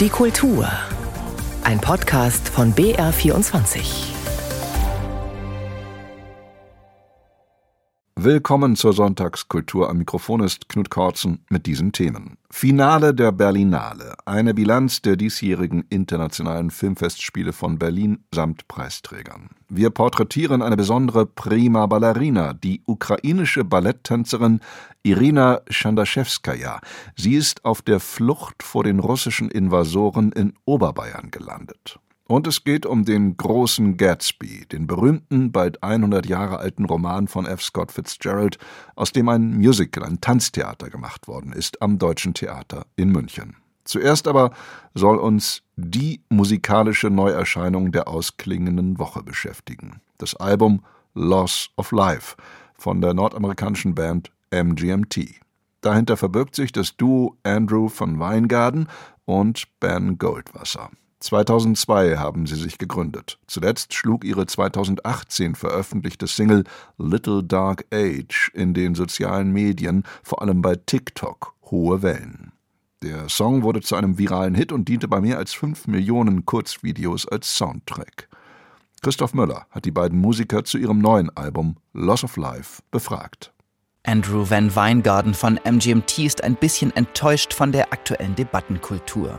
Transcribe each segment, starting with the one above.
Die Kultur. Ein Podcast von BR24. Willkommen zur Sonntagskultur. Am Mikrofon ist Knut Kortzen mit diesen Themen. Finale der Berlinale. Eine Bilanz der diesjährigen internationalen Filmfestspiele von Berlin samt Preisträgern. Wir porträtieren eine besondere Prima Ballerina, die ukrainische Balletttänzerin Irina Chandaschewskaja. Sie ist auf der Flucht vor den russischen Invasoren in Oberbayern gelandet. Und es geht um den großen Gatsby, den berühmten, bald 100 Jahre alten Roman von F. Scott Fitzgerald, aus dem ein Musical, ein Tanztheater gemacht worden ist am Deutschen Theater in München. Zuerst aber soll uns die musikalische Neuerscheinung der ausklingenden Woche beschäftigen. Das Album Loss of Life von der nordamerikanischen Band MGMT. Dahinter verbirgt sich das Duo Andrew von Weingarten und Ben Goldwasser. 2002 haben sie sich gegründet. Zuletzt schlug ihre 2018 veröffentlichte Single Little Dark Age in den sozialen Medien, vor allem bei TikTok, hohe Wellen. Der Song wurde zu einem viralen Hit und diente bei mehr als fünf Millionen Kurzvideos als Soundtrack. Christoph Möller hat die beiden Musiker zu ihrem neuen Album Loss of Life befragt. Andrew Van Weingarten von MGMT ist ein bisschen enttäuscht von der aktuellen Debattenkultur.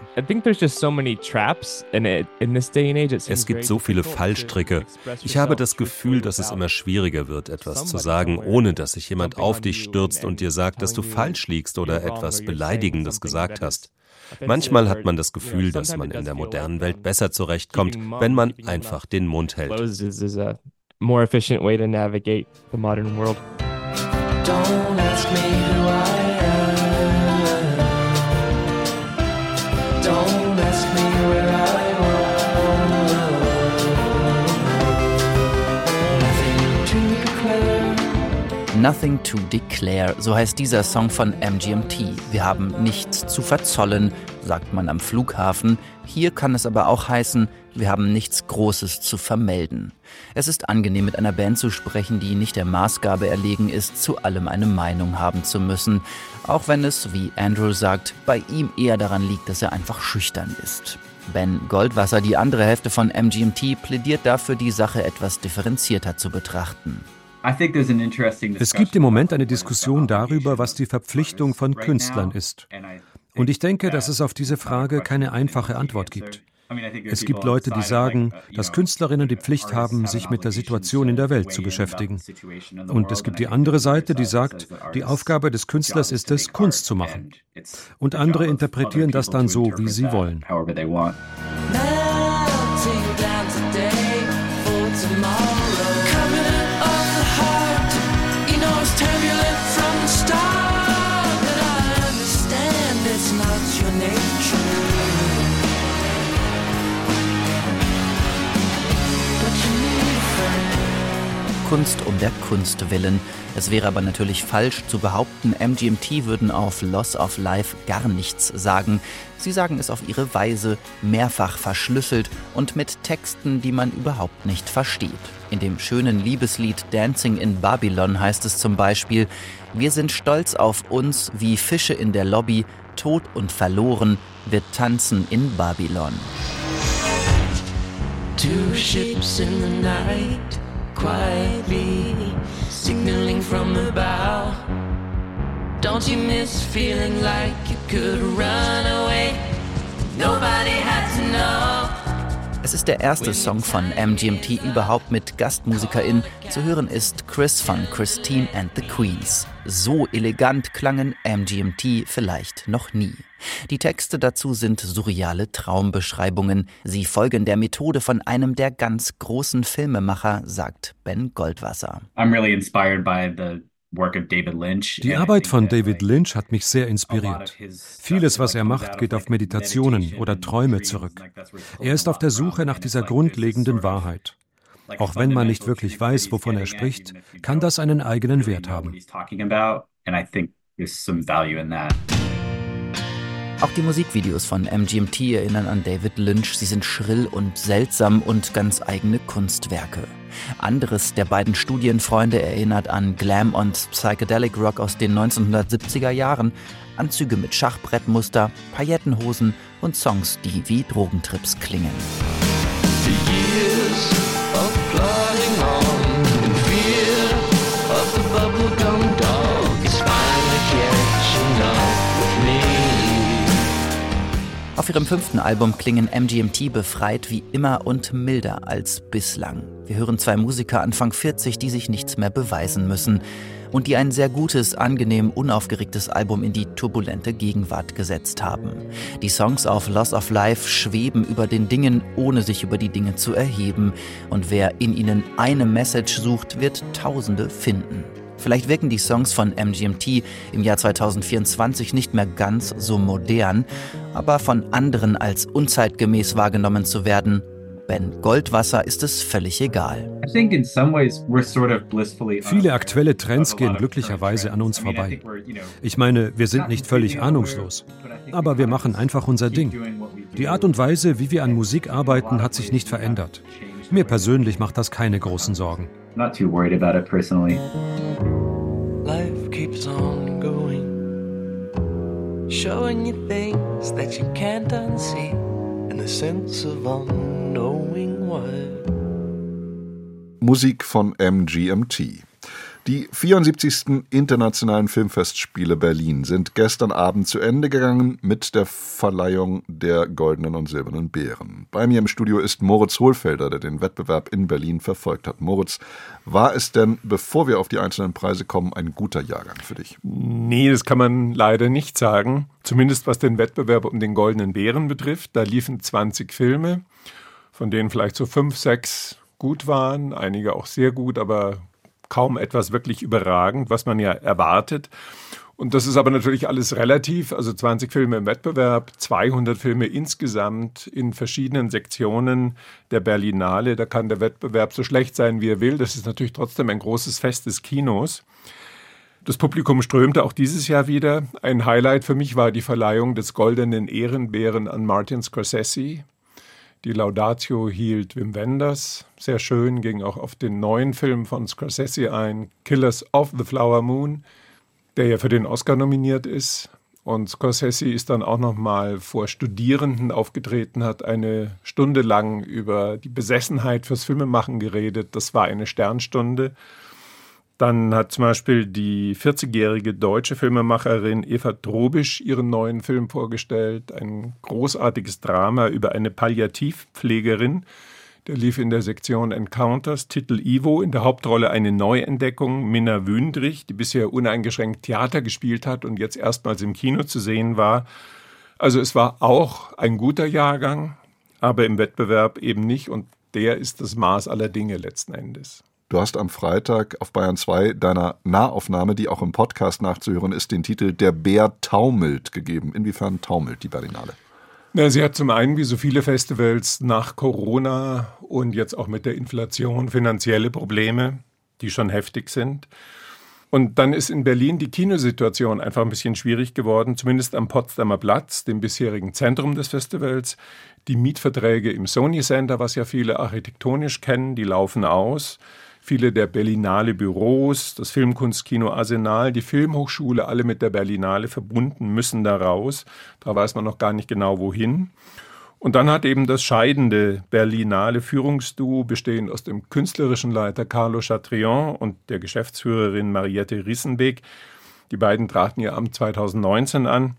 Es gibt so viele Fallstricke. Ich habe das Gefühl, dass es immer schwieriger wird, etwas zu sagen, ohne dass sich jemand auf dich stürzt und dir sagt, dass du falsch liegst oder etwas Beleidigendes gesagt hast. Manchmal hat man das Gefühl, dass man in der modernen Welt besser zurechtkommt, wenn man einfach den Mund hält. Don't ask me Nothing to declare, so heißt dieser Song von MGMT. Wir haben nichts zu verzollen, sagt man am Flughafen. Hier kann es aber auch heißen, wir haben nichts Großes zu vermelden. Es ist angenehm, mit einer Band zu sprechen, die nicht der Maßgabe erlegen ist, zu allem eine Meinung haben zu müssen, auch wenn es, wie Andrew sagt, bei ihm eher daran liegt, dass er einfach schüchtern ist. Ben Goldwasser, die andere Hälfte von MGMT, plädiert dafür, die Sache etwas differenzierter zu betrachten. Es gibt im Moment eine Diskussion darüber, was die Verpflichtung von Künstlern ist. Und ich denke, dass es auf diese Frage keine einfache Antwort gibt. Es gibt Leute, die sagen, dass Künstlerinnen die Pflicht haben, sich mit der Situation in der Welt zu beschäftigen. Und es gibt die andere Seite, die sagt, die Aufgabe des Künstlers ist es, Kunst zu machen. Und andere interpretieren das dann so, wie sie wollen. Kunst um der Kunst willen. Es wäre aber natürlich falsch zu behaupten, MGMT würden auf Loss of Life gar nichts sagen. Sie sagen es auf ihre Weise, mehrfach verschlüsselt und mit Texten, die man überhaupt nicht versteht. In dem schönen Liebeslied Dancing in Babylon heißt es zum Beispiel, wir sind stolz auf uns wie Fische in der Lobby, tot und verloren, wir tanzen in Babylon. Two ships in the night quietly, signaling from the bow. Don't you miss feeling like you could run away? Nobody. Es ist der erste Song von MGMT überhaupt mit GastmusikerIn. Zu hören ist Chris von Christine and the Queens. So elegant klangen MGMT vielleicht noch nie. Die Texte dazu sind surreale Traumbeschreibungen. Sie folgen der Methode von einem der ganz großen Filmemacher, sagt Ben Goldwasser. I'm really inspired by the die Arbeit von David Lynch hat mich sehr inspiriert. Vieles, was er macht, geht auf Meditationen oder Träume zurück. Er ist auf der Suche nach dieser grundlegenden Wahrheit. Auch wenn man nicht wirklich weiß, wovon er spricht, kann das einen eigenen Wert haben. Auch die Musikvideos von MGMT erinnern an David Lynch. Sie sind schrill und seltsam und ganz eigene Kunstwerke. Anderes der beiden Studienfreunde erinnert an Glam und Psychedelic Rock aus den 1970er Jahren. Anzüge mit Schachbrettmuster, Paillettenhosen und Songs, die wie Drogentrips klingen. Ihrem fünften Album klingen MGMT befreit wie immer und milder als bislang. Wir hören zwei Musiker Anfang 40, die sich nichts mehr beweisen müssen und die ein sehr gutes, angenehm unaufgeregtes Album in die turbulente Gegenwart gesetzt haben. Die Songs auf Loss of Life schweben über den Dingen, ohne sich über die Dinge zu erheben. Und wer in ihnen eine Message sucht, wird Tausende finden. Vielleicht wirken die Songs von MGMT im Jahr 2024 nicht mehr ganz so modern, aber von anderen als unzeitgemäß wahrgenommen zu werden, Ben Goldwasser ist es völlig egal. Viele aktuelle Trends gehen glücklicherweise an uns vorbei. Ich meine, wir sind nicht völlig ahnungslos, aber wir machen einfach unser Ding. Die Art und Weise, wie wir an Musik arbeiten, hat sich nicht verändert. Mir persönlich macht das keine großen Sorgen. Not too worried about it personally. Life keeps on going, showing you things that you can't unsee, in the sense of unknowing why. Musik von MGMT. Die 74. Internationalen Filmfestspiele Berlin sind gestern Abend zu Ende gegangen mit der Verleihung der Goldenen und Silbernen Bären. Bei mir im Studio ist Moritz Hohlfelder, der den Wettbewerb in Berlin verfolgt hat. Moritz, war es denn, bevor wir auf die einzelnen Preise kommen, ein guter Jahrgang für dich? Nee, das kann man leider nicht sagen. Zumindest was den Wettbewerb um den Goldenen Bären betrifft. Da liefen 20 Filme, von denen vielleicht so fünf, sechs gut waren, einige auch sehr gut, aber kaum etwas wirklich überragend, was man ja erwartet. Und das ist aber natürlich alles relativ. Also 20 Filme im Wettbewerb, 200 Filme insgesamt in verschiedenen Sektionen der Berlinale. Da kann der Wettbewerb so schlecht sein, wie er will. Das ist natürlich trotzdem ein großes Fest des Kinos. Das Publikum strömte auch dieses Jahr wieder. Ein Highlight für mich war die Verleihung des Goldenen Ehrenbären an Martin Scorsese. Die Laudatio hielt Wim Wenders. Sehr schön, ging auch auf den neuen Film von Scorsese ein, Killers of the Flower Moon, der ja für den Oscar nominiert ist. Und Scorsese ist dann auch nochmal vor Studierenden aufgetreten, hat eine Stunde lang über die Besessenheit fürs Filmemachen geredet. Das war eine Sternstunde. Dann hat zum Beispiel die 40-jährige deutsche Filmemacherin Eva Drobisch ihren neuen Film vorgestellt. Ein großartiges Drama über eine Palliativpflegerin. Der lief in der Sektion Encounters, Titel Ivo, in der Hauptrolle eine Neuentdeckung, Minna Wündrich, die bisher uneingeschränkt Theater gespielt hat und jetzt erstmals im Kino zu sehen war. Also es war auch ein guter Jahrgang, aber im Wettbewerb eben nicht und der ist das Maß aller Dinge letzten Endes. Du hast am Freitag auf Bayern 2 deiner Nahaufnahme, die auch im Podcast nachzuhören ist, den Titel Der Bär taumelt gegeben. Inwiefern taumelt die Berlinale? Na, sie hat zum einen, wie so viele Festivals, nach Corona und jetzt auch mit der Inflation finanzielle Probleme, die schon heftig sind. Und dann ist in Berlin die Kinosituation einfach ein bisschen schwierig geworden, zumindest am Potsdamer Platz, dem bisherigen Zentrum des Festivals. Die Mietverträge im Sony Center, was ja viele architektonisch kennen, die laufen aus viele der Berlinale Büros, das Filmkunstkino Arsenal, die Filmhochschule, alle mit der Berlinale verbunden, müssen da raus. Da weiß man noch gar nicht genau wohin. Und dann hat eben das scheidende Berlinale Führungsduo, bestehend aus dem künstlerischen Leiter Carlo Chatrion und der Geschäftsführerin Mariette Rissenbeck, die beiden traten ihr Amt 2019 an,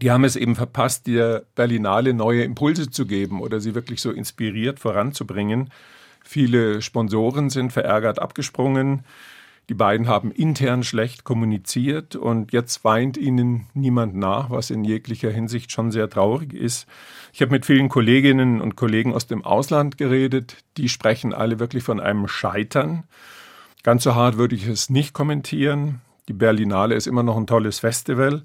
die haben es eben verpasst, der Berlinale neue Impulse zu geben oder sie wirklich so inspiriert voranzubringen. Viele Sponsoren sind verärgert abgesprungen. Die beiden haben intern schlecht kommuniziert und jetzt weint ihnen niemand nach, was in jeglicher Hinsicht schon sehr traurig ist. Ich habe mit vielen Kolleginnen und Kollegen aus dem Ausland geredet. Die sprechen alle wirklich von einem Scheitern. Ganz so hart würde ich es nicht kommentieren. Die Berlinale ist immer noch ein tolles Festival.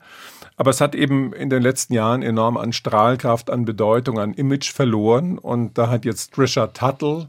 Aber es hat eben in den letzten Jahren enorm an Strahlkraft, an Bedeutung, an Image verloren. Und da hat jetzt Trisha Tuttle,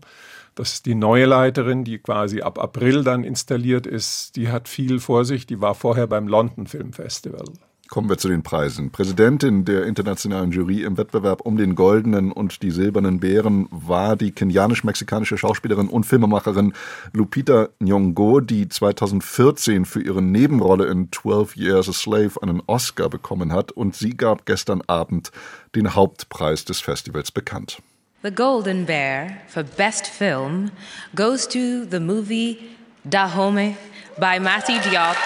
das ist die neue Leiterin, die quasi ab April dann installiert ist. Die hat viel vor sich. Die war vorher beim London Film Festival. Kommen wir zu den Preisen. Präsidentin der internationalen Jury im Wettbewerb um den goldenen und die silbernen Bären war die kenianisch-mexikanische Schauspielerin und Filmemacherin Lupita Nyong'o, die 2014 für ihre Nebenrolle in 12 Years a Slave einen Oscar bekommen hat und sie gab gestern Abend den Hauptpreis des Festivals bekannt. The Golden Bear for Best Film goes to the movie Dahomey by Matthew Diop.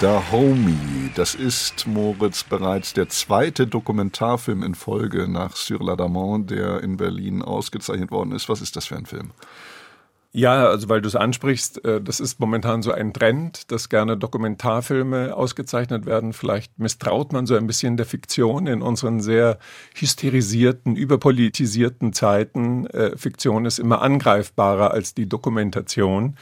Dahomey, das ist Moritz bereits der zweite Dokumentarfilm in Folge nach Sur l'Adamant, der in Berlin ausgezeichnet worden ist. Was ist das für ein Film? Ja, also weil du es ansprichst, äh, das ist momentan so ein Trend, dass gerne Dokumentarfilme ausgezeichnet werden. Vielleicht misstraut man so ein bisschen der Fiktion in unseren sehr hysterisierten, überpolitisierten Zeiten. Äh, Fiktion ist immer angreifbarer als die Dokumentation.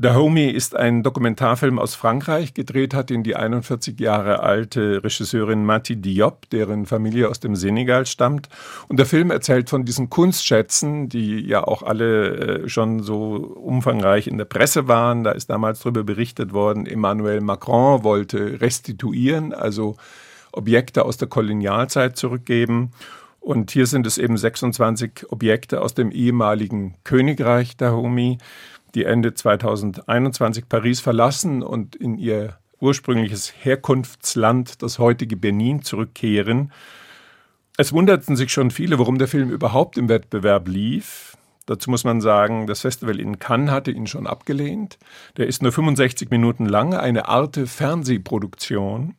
Dahomey ist ein Dokumentarfilm aus Frankreich. Gedreht hat ihn die 41 Jahre alte Regisseurin Mati Diop, deren Familie aus dem Senegal stammt. Und der Film erzählt von diesen Kunstschätzen, die ja auch alle äh, schon so umfangreich in der Presse waren. Da ist damals darüber berichtet worden, Emmanuel Macron wollte restituieren, also Objekte aus der Kolonialzeit zurückgeben. Und hier sind es eben 26 Objekte aus dem ehemaligen Königreich Dahomey die Ende 2021 Paris verlassen und in ihr ursprüngliches Herkunftsland, das heutige Benin, zurückkehren. Es wunderten sich schon viele, warum der Film überhaupt im Wettbewerb lief. Dazu muss man sagen, das Festival in Cannes hatte ihn schon abgelehnt. Der ist nur 65 Minuten lang, eine Art Fernsehproduktion.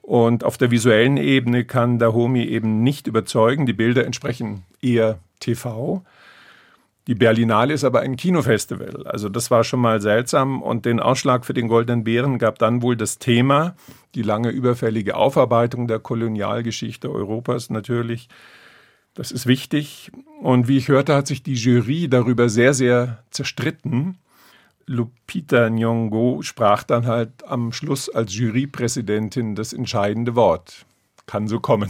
Und auf der visuellen Ebene kann Dahomey eben nicht überzeugen. Die Bilder entsprechen eher TV. Die Berlinale ist aber ein Kinofestival. Also das war schon mal seltsam. Und den Ausschlag für den Goldenen Bären gab dann wohl das Thema, die lange überfällige Aufarbeitung der Kolonialgeschichte Europas natürlich. Das ist wichtig. Und wie ich hörte, hat sich die Jury darüber sehr, sehr zerstritten. Lupita Nyong'o sprach dann halt am Schluss als Jurypräsidentin das entscheidende Wort. Kann so kommen.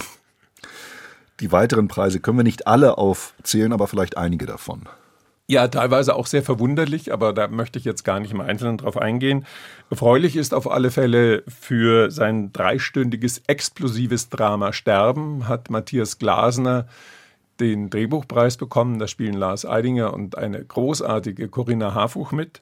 Die weiteren Preise können wir nicht alle aufzählen, aber vielleicht einige davon. Ja, teilweise auch sehr verwunderlich, aber da möchte ich jetzt gar nicht im Einzelnen drauf eingehen. Erfreulich ist auf alle Fälle für sein dreistündiges explosives Drama Sterben hat Matthias Glasner den Drehbuchpreis bekommen. Da spielen Lars Eidinger und eine großartige Corinna Harfuch mit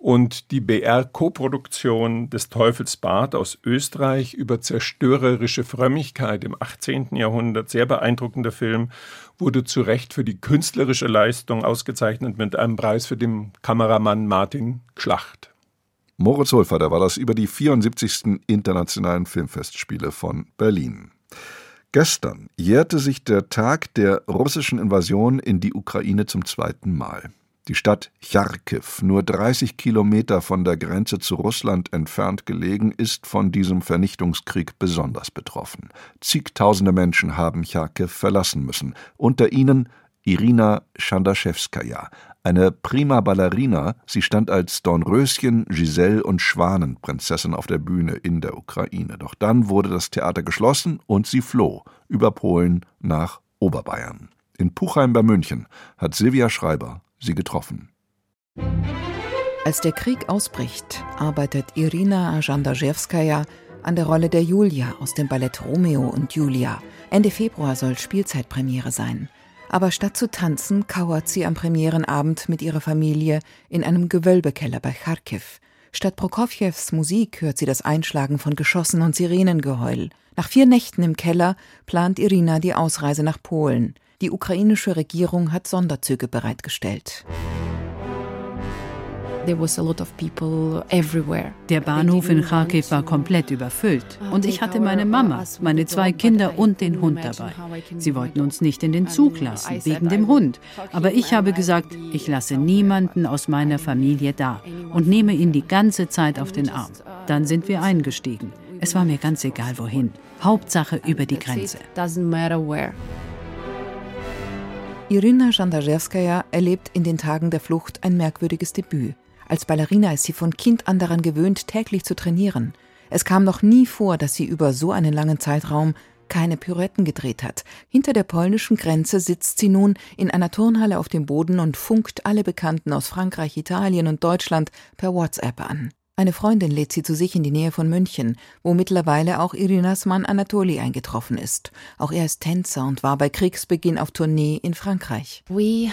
und die BR-Koproduktion des Teufelsbad aus Österreich über zerstörerische Frömmigkeit im 18. Jahrhundert, sehr beeindruckender Film, wurde zu Recht für die künstlerische Leistung ausgezeichnet mit einem Preis für den Kameramann Martin Schlacht. Moritz Holfer, war das über die 74. Internationalen Filmfestspiele von Berlin. Gestern jährte sich der Tag der russischen Invasion in die Ukraine zum zweiten Mal. Die Stadt Charkiw, nur 30 Kilometer von der Grenze zu Russland entfernt gelegen, ist von diesem Vernichtungskrieg besonders betroffen. Zigtausende Menschen haben Charkiw verlassen müssen, unter ihnen Irina Chandaschewskaja, eine prima Ballerina, sie stand als Dornröschen, Giselle und Schwanenprinzessin auf der Bühne in der Ukraine. Doch dann wurde das Theater geschlossen und sie floh über Polen nach Oberbayern. In Puchheim bei München hat Silvia Schreiber sie getroffen. Als der Krieg ausbricht, arbeitet Irina Jandarzewskaja an der Rolle der Julia aus dem Ballett Romeo und Julia. Ende Februar soll Spielzeitpremiere sein. Aber statt zu tanzen, kauert sie am Premierenabend mit ihrer Familie in einem Gewölbekeller bei Kharkiv. Statt Prokofjews Musik hört sie das Einschlagen von Geschossen und Sirenengeheul. Nach vier Nächten im Keller plant Irina die Ausreise nach Polen. Die ukrainische Regierung hat Sonderzüge bereitgestellt. Der Bahnhof in Kharkiv war komplett überfüllt. Und ich hatte meine Mama, meine zwei Kinder und den Hund dabei. Sie wollten uns nicht in den Zug lassen, wegen dem Hund. Aber ich habe gesagt, ich lasse niemanden aus meiner Familie da und nehme ihn die ganze Zeit auf den Arm. Dann sind wir eingestiegen. Es war mir ganz egal wohin. Hauptsache über die Grenze. Irina Jandarzewskaja erlebt in den Tagen der Flucht ein merkwürdiges Debüt. Als Ballerina ist sie von Kind an daran gewöhnt, täglich zu trainieren. Es kam noch nie vor, dass sie über so einen langen Zeitraum keine Pirouetten gedreht hat. Hinter der polnischen Grenze sitzt sie nun in einer Turnhalle auf dem Boden und funkt alle Bekannten aus Frankreich, Italien und Deutschland per WhatsApp an. Eine Freundin lädt sie zu sich in die Nähe von München, wo mittlerweile auch Irinas Mann Anatoli eingetroffen ist. Auch er ist Tänzer und war bei Kriegsbeginn auf Tournee in Frankreich. Wir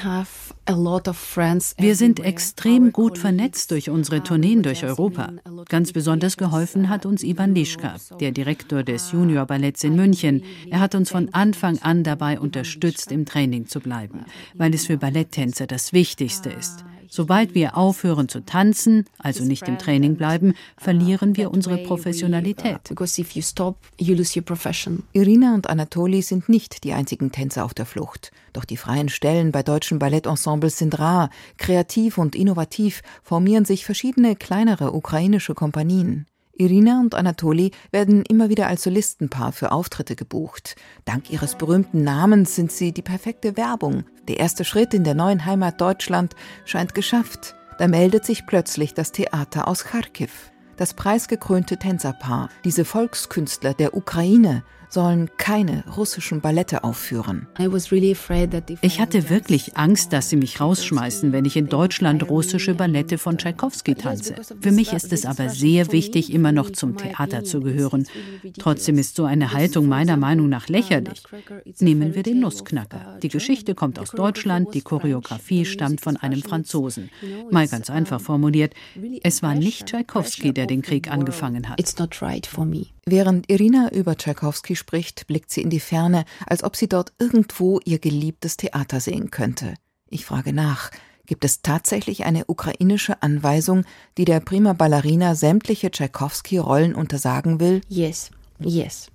sind extrem gut vernetzt durch unsere Tourneen durch Europa. Ganz besonders geholfen hat uns Ivan Lischka, der Direktor des Juniorballetts in München. Er hat uns von Anfang an dabei unterstützt, im Training zu bleiben, weil es für Balletttänzer das Wichtigste ist. Sobald wir aufhören zu tanzen, also nicht im Training bleiben, verlieren wir unsere Professionalität. Irina und Anatoli sind nicht die einzigen Tänzer auf der Flucht. Doch die freien Stellen bei deutschen Ballettensembles sind rar. Kreativ und innovativ formieren sich verschiedene kleinere ukrainische Kompanien. Irina und Anatoli werden immer wieder als Solistenpaar für Auftritte gebucht. Dank ihres berühmten Namens sind sie die perfekte Werbung. Der erste Schritt in der neuen Heimat Deutschland scheint geschafft. Da meldet sich plötzlich das Theater aus Kharkiv. Das preisgekrönte Tänzerpaar, diese Volkskünstler der Ukraine, sollen keine russischen Ballette aufführen. Ich hatte wirklich Angst, dass sie mich rausschmeißen, wenn ich in Deutschland russische Ballette von Tschaikowski tanze. Für mich ist es aber sehr wichtig, immer noch zum Theater zu gehören. Trotzdem ist so eine Haltung meiner Meinung nach lächerlich. Nehmen wir den Nussknacker. Die Geschichte kommt aus Deutschland, die Choreografie stammt von einem Franzosen. Mal ganz einfach formuliert, es war nicht Tschaikowski, der den Krieg angefangen hat. Während Irina über Tschaikowski spricht, blickt sie in die Ferne, als ob sie dort irgendwo ihr geliebtes Theater sehen könnte. Ich frage nach, gibt es tatsächlich eine ukrainische Anweisung, die der Prima Ballerina sämtliche Tschaikowski-Rollen untersagen will? Yes, yes.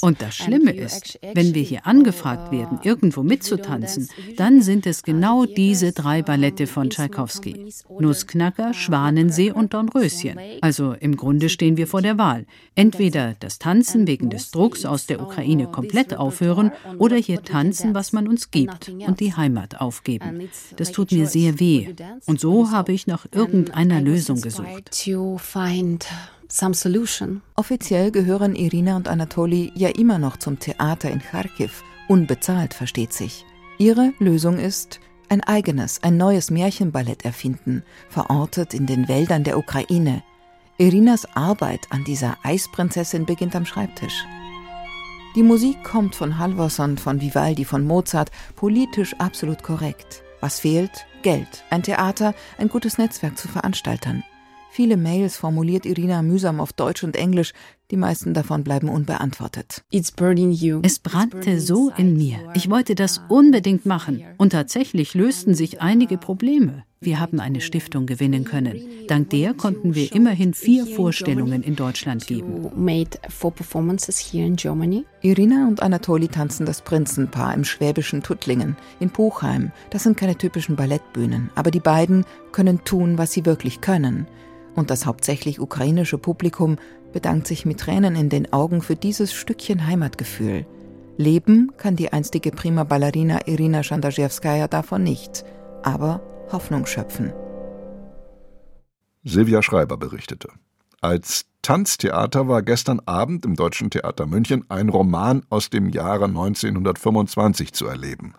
Und das Schlimme ist, wenn wir hier angefragt werden, irgendwo mitzutanzen, dann sind es genau diese drei Ballette von Tschaikowski. Nussknacker, Schwanensee und Dornröschen. Also im Grunde stehen wir vor der Wahl. Entweder das Tanzen wegen des Drucks aus der Ukraine komplett aufhören oder hier tanzen, was man uns gibt und die Heimat aufgeben. Das tut mir sehr weh. Und so habe ich nach irgendeiner Lösung gesucht some solution. Offiziell gehören Irina und Anatoli ja immer noch zum Theater in Kharkiv, unbezahlt, versteht sich. Ihre Lösung ist, ein eigenes, ein neues Märchenballett erfinden, verortet in den Wäldern der Ukraine. Irinas Arbeit an dieser Eisprinzessin beginnt am Schreibtisch. Die Musik kommt von Halvorson, von Vivaldi, von Mozart, politisch absolut korrekt. Was fehlt? Geld. Ein Theater, ein gutes Netzwerk zu Veranstaltern. Viele Mails formuliert Irina mühsam auf Deutsch und Englisch, die meisten davon bleiben unbeantwortet. Es brannte so in mir. Ich wollte das unbedingt machen. Und tatsächlich lösten sich einige Probleme. Wir haben eine Stiftung gewinnen können. Dank der konnten wir immerhin vier Vorstellungen in Deutschland geben. Irina und Anatoli tanzen das Prinzenpaar im schwäbischen Tuttlingen, in Buchheim. Das sind keine typischen Ballettbühnen, aber die beiden können tun, was sie wirklich können und das hauptsächlich ukrainische Publikum bedankt sich mit Tränen in den Augen für dieses Stückchen Heimatgefühl. Leben kann die einstige Prima Ballerina Irina Schandarzewskaja davon nicht, aber Hoffnung schöpfen. Silvia Schreiber berichtete. Als Tanztheater war gestern Abend im Deutschen Theater München ein Roman aus dem Jahre 1925 zu erleben.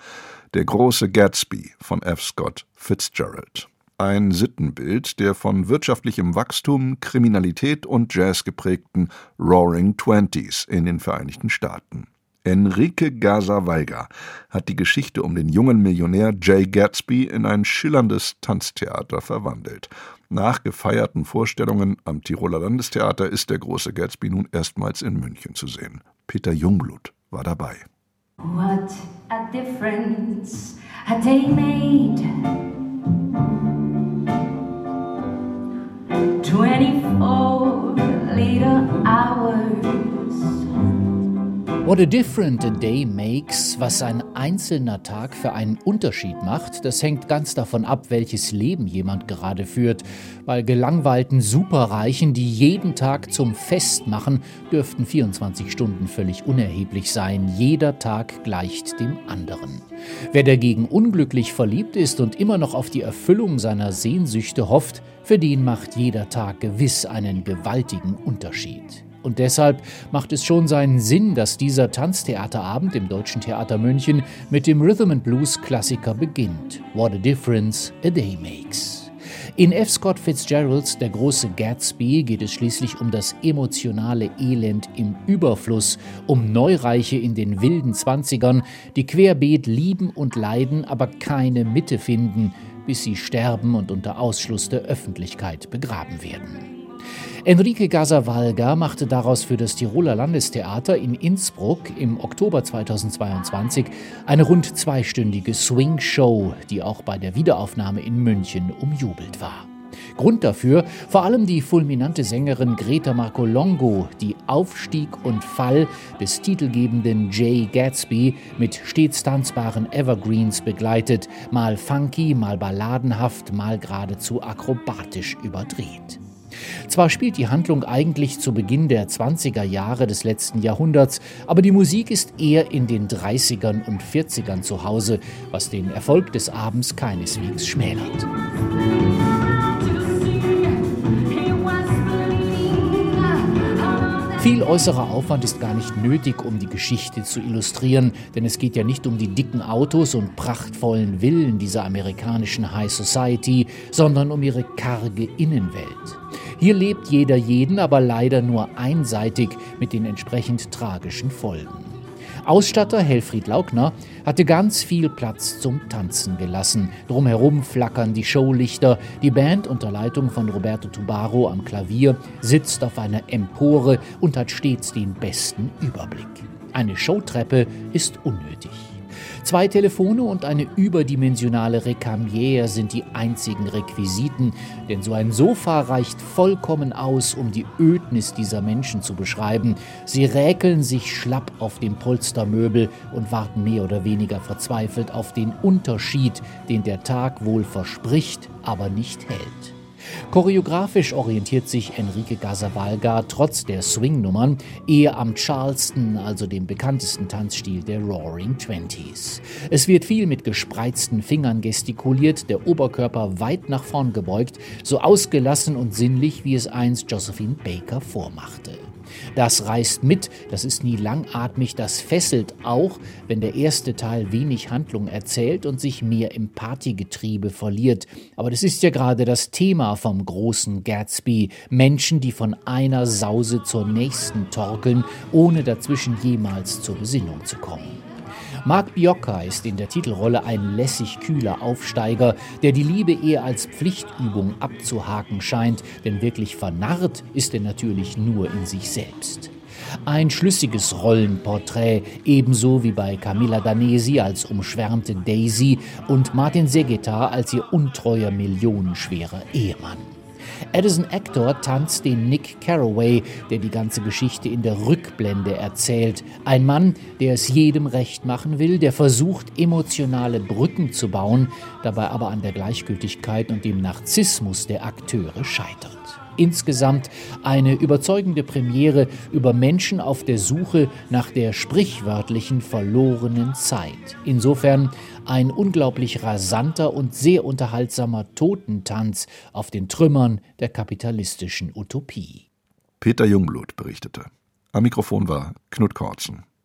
Der große Gatsby von F. Scott Fitzgerald ein Sittenbild der von wirtschaftlichem Wachstum, Kriminalität und Jazz geprägten Roaring Twenties in den Vereinigten Staaten. Enrique Gaza-Weiger hat die Geschichte um den jungen Millionär Jay Gatsby in ein schillerndes Tanztheater verwandelt. Nach gefeierten Vorstellungen am Tiroler Landestheater ist der große Gatsby nun erstmals in München zu sehen. Peter Jungblut war dabei. What a difference a day made. 24 little hours. What a different a day makes, was ein einzelner Tag für einen Unterschied macht, das hängt ganz davon ab, welches Leben jemand gerade führt. Bei gelangweilten Superreichen, die jeden Tag zum Fest machen, dürften 24 Stunden völlig unerheblich sein. Jeder Tag gleicht dem anderen. Wer dagegen unglücklich verliebt ist und immer noch auf die Erfüllung seiner Sehnsüchte hofft, für den macht jeder Tag gewiss einen gewaltigen Unterschied. Und deshalb macht es schon seinen Sinn, dass dieser Tanztheaterabend im Deutschen Theater München mit dem Rhythm and Blues Klassiker beginnt. What a difference a day makes. In F. Scott Fitzgeralds Der große Gatsby geht es schließlich um das emotionale Elend im Überfluss, um Neureiche in den wilden Zwanzigern, die querbeet lieben und leiden, aber keine Mitte finden, bis sie sterben und unter Ausschluss der Öffentlichkeit begraben werden. Enrique Gasavalga machte daraus für das Tiroler Landestheater in Innsbruck im Oktober 2022 eine rund zweistündige Swing-Show, die auch bei der Wiederaufnahme in München umjubelt war. Grund dafür vor allem die fulminante Sängerin Greta Marcolongo, die Aufstieg und Fall des titelgebenden Jay Gatsby mit stets tanzbaren Evergreens begleitet, mal funky, mal balladenhaft, mal geradezu akrobatisch überdreht. Zwar spielt die Handlung eigentlich zu Beginn der 20er Jahre des letzten Jahrhunderts, aber die Musik ist eher in den 30ern und 40ern zu Hause, was den Erfolg des Abends keineswegs schmälert. Viel äußerer Aufwand ist gar nicht nötig, um die Geschichte zu illustrieren, denn es geht ja nicht um die dicken Autos und prachtvollen Villen dieser amerikanischen High Society, sondern um ihre karge Innenwelt. Hier lebt jeder jeden, aber leider nur einseitig mit den entsprechend tragischen Folgen. Ausstatter Helfried Laugner hatte ganz viel Platz zum Tanzen gelassen. Drumherum flackern die Showlichter. Die Band unter Leitung von Roberto Tubaro am Klavier sitzt auf einer Empore und hat stets den besten Überblick. Eine Showtreppe ist unnötig. Zwei Telefone und eine überdimensionale Rekamiere sind die einzigen Requisiten, denn so ein Sofa reicht vollkommen aus, um die Ödnis dieser Menschen zu beschreiben. Sie räkeln sich schlapp auf dem Polstermöbel und warten mehr oder weniger verzweifelt auf den Unterschied, den der Tag wohl verspricht, aber nicht hält. Choreografisch orientiert sich Enrique Gasavalga trotz der Swing-Nummern eher am Charleston, also dem bekanntesten Tanzstil der Roaring Twenties. Es wird viel mit gespreizten Fingern gestikuliert, der Oberkörper weit nach vorn gebeugt, so ausgelassen und sinnlich, wie es einst Josephine Baker vormachte. Das reißt mit, das ist nie langatmig, das fesselt auch, wenn der erste Teil wenig Handlung erzählt und sich mehr im Partygetriebe verliert. Aber das ist ja gerade das Thema vom großen Gatsby. Menschen, die von einer Sause zur nächsten torkeln, ohne dazwischen jemals zur Besinnung zu kommen. Mark Biocca ist in der Titelrolle ein lässig kühler Aufsteiger, der die Liebe eher als Pflichtübung abzuhaken scheint, denn wirklich vernarrt ist er natürlich nur in sich selbst. Ein schlüssiges Rollenporträt, ebenso wie bei Camilla Danesi als umschwärmte Daisy und Martin Segeta als ihr untreuer millionenschwerer Ehemann. Addison Actor tanzt den Nick Carraway, der die ganze Geschichte in der Rückblende erzählt. Ein Mann, der es jedem recht machen will, der versucht, emotionale Brücken zu bauen, dabei aber an der Gleichgültigkeit und dem Narzissmus der Akteure scheitert. Insgesamt eine überzeugende Premiere über Menschen auf der Suche nach der sprichwörtlichen verlorenen Zeit. Insofern ein unglaublich rasanter und sehr unterhaltsamer Totentanz auf den Trümmern der kapitalistischen Utopie. Peter Jungblut berichtete. Am Mikrofon war Knut Kortzen.